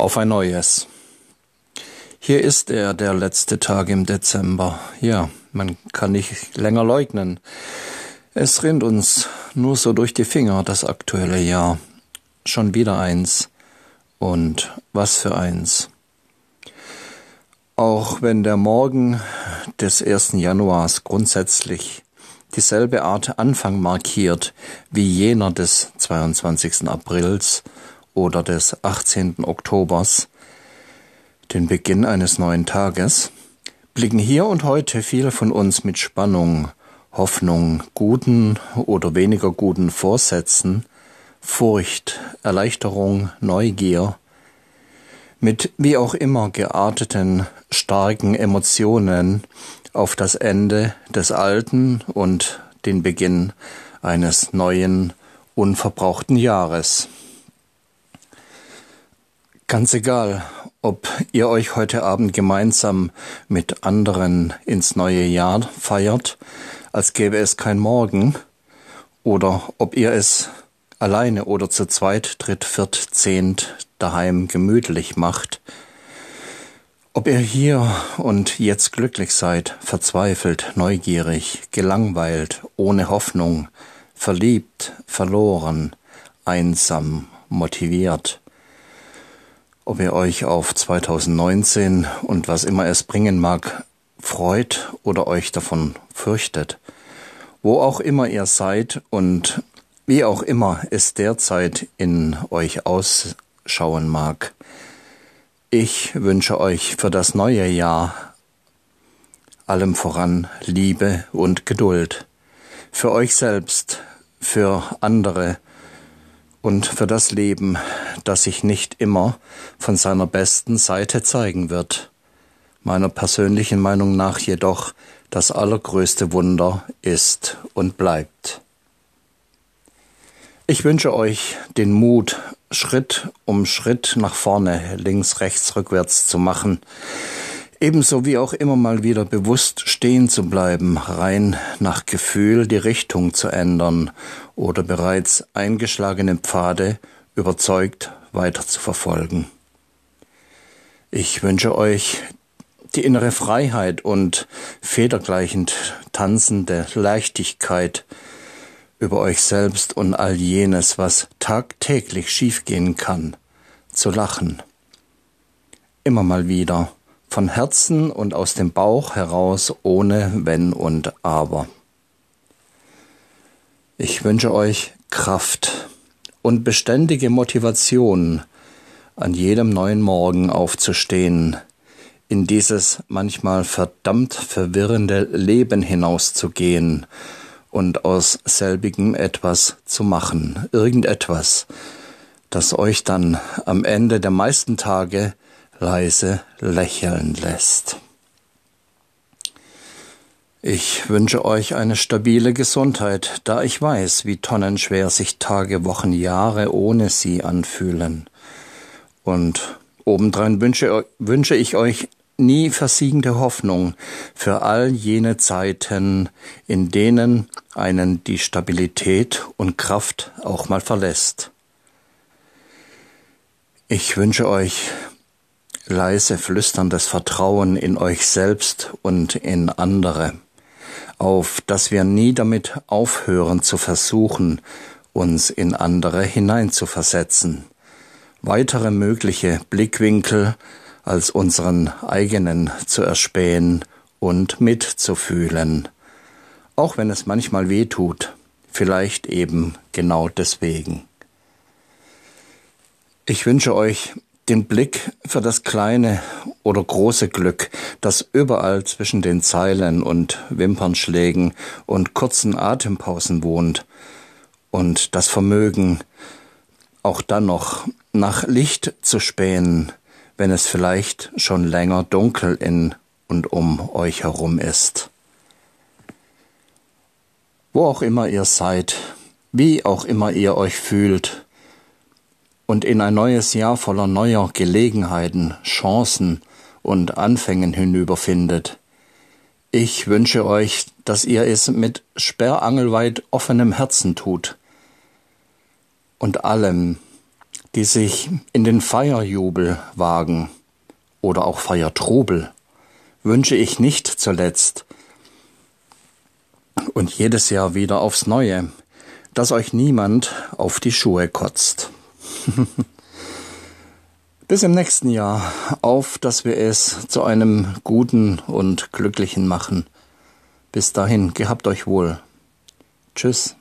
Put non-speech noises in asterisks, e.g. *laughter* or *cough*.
auf ein neues. Hier ist er, der letzte Tag im Dezember. Ja, man kann nicht länger leugnen. Es rinnt uns nur so durch die Finger, das aktuelle Jahr. Schon wieder eins. Und was für eins. Auch wenn der Morgen des 1. Januars grundsätzlich dieselbe Art Anfang markiert wie jener des 22. Aprils oder des 18. Oktobers, den Beginn eines neuen Tages, blicken hier und heute viele von uns mit Spannung, Hoffnung, guten oder weniger guten Vorsätzen, Furcht, Erleichterung, Neugier, mit wie auch immer gearteten starken Emotionen auf das Ende des alten und den Beginn eines neuen, unverbrauchten Jahres. Ganz egal, ob ihr euch heute Abend gemeinsam mit anderen ins neue Jahr feiert, als gäbe es kein Morgen, oder ob ihr es alleine oder zu zweit, dritt, viert, zehnt daheim gemütlich macht, ob ihr hier und jetzt glücklich seid, verzweifelt, neugierig, gelangweilt, ohne Hoffnung, verliebt, verloren, einsam, motiviert, ob ihr euch auf 2019 und was immer es bringen mag, freut oder euch davon fürchtet. Wo auch immer ihr seid und wie auch immer es derzeit in euch ausschauen mag, ich wünsche euch für das neue Jahr allem voran Liebe und Geduld. Für euch selbst, für andere, und für das Leben, das sich nicht immer von seiner besten Seite zeigen wird. Meiner persönlichen Meinung nach jedoch das allergrößte Wunder ist und bleibt. Ich wünsche euch den Mut, Schritt um Schritt nach vorne, links, rechts, rückwärts zu machen, ebenso wie auch immer mal wieder bewusst stehen zu bleiben, rein nach Gefühl die Richtung zu ändern oder bereits eingeschlagene Pfade überzeugt weiter zu verfolgen. Ich wünsche euch die innere Freiheit und federgleichend tanzende Leichtigkeit über euch selbst und all jenes, was tagtäglich schiefgehen kann, zu lachen. Immer mal wieder, von Herzen und aus dem Bauch heraus, ohne Wenn und Aber. Ich wünsche euch Kraft und beständige Motivation, an jedem neuen Morgen aufzustehen, in dieses manchmal verdammt verwirrende Leben hinauszugehen und aus selbigem etwas zu machen, irgendetwas, das euch dann am Ende der meisten Tage leise lächeln lässt. Ich wünsche euch eine stabile Gesundheit, da ich weiß, wie tonnenschwer sich Tage, Wochen, Jahre ohne sie anfühlen. Und obendrein wünsche, wünsche ich euch nie versiegende Hoffnung für all jene Zeiten, in denen einen die Stabilität und Kraft auch mal verlässt. Ich wünsche euch leise flüsterndes Vertrauen in euch selbst und in andere auf, dass wir nie damit aufhören zu versuchen, uns in andere hineinzuversetzen, weitere mögliche Blickwinkel als unseren eigenen zu erspähen und mitzufühlen, auch wenn es manchmal weh tut, vielleicht eben genau deswegen. Ich wünsche euch den Blick für das kleine oder große Glück, das überall zwischen den Zeilen und Wimpernschlägen und kurzen Atempausen wohnt, und das Vermögen, auch dann noch nach Licht zu spähen, wenn es vielleicht schon länger dunkel in und um euch herum ist. Wo auch immer ihr seid, wie auch immer ihr euch fühlt, und in ein neues Jahr voller neuer Gelegenheiten, Chancen und Anfängen hinüberfindet. Ich wünsche euch, dass ihr es mit sperrangelweit offenem Herzen tut und allem, die sich in den Feierjubel wagen oder auch Feiertrubel, wünsche ich nicht zuletzt und jedes Jahr wieder aufs Neue, dass euch niemand auf die Schuhe kotzt. *laughs* Bis im nächsten Jahr, auf dass wir es zu einem guten und glücklichen machen. Bis dahin, gehabt euch wohl. Tschüss.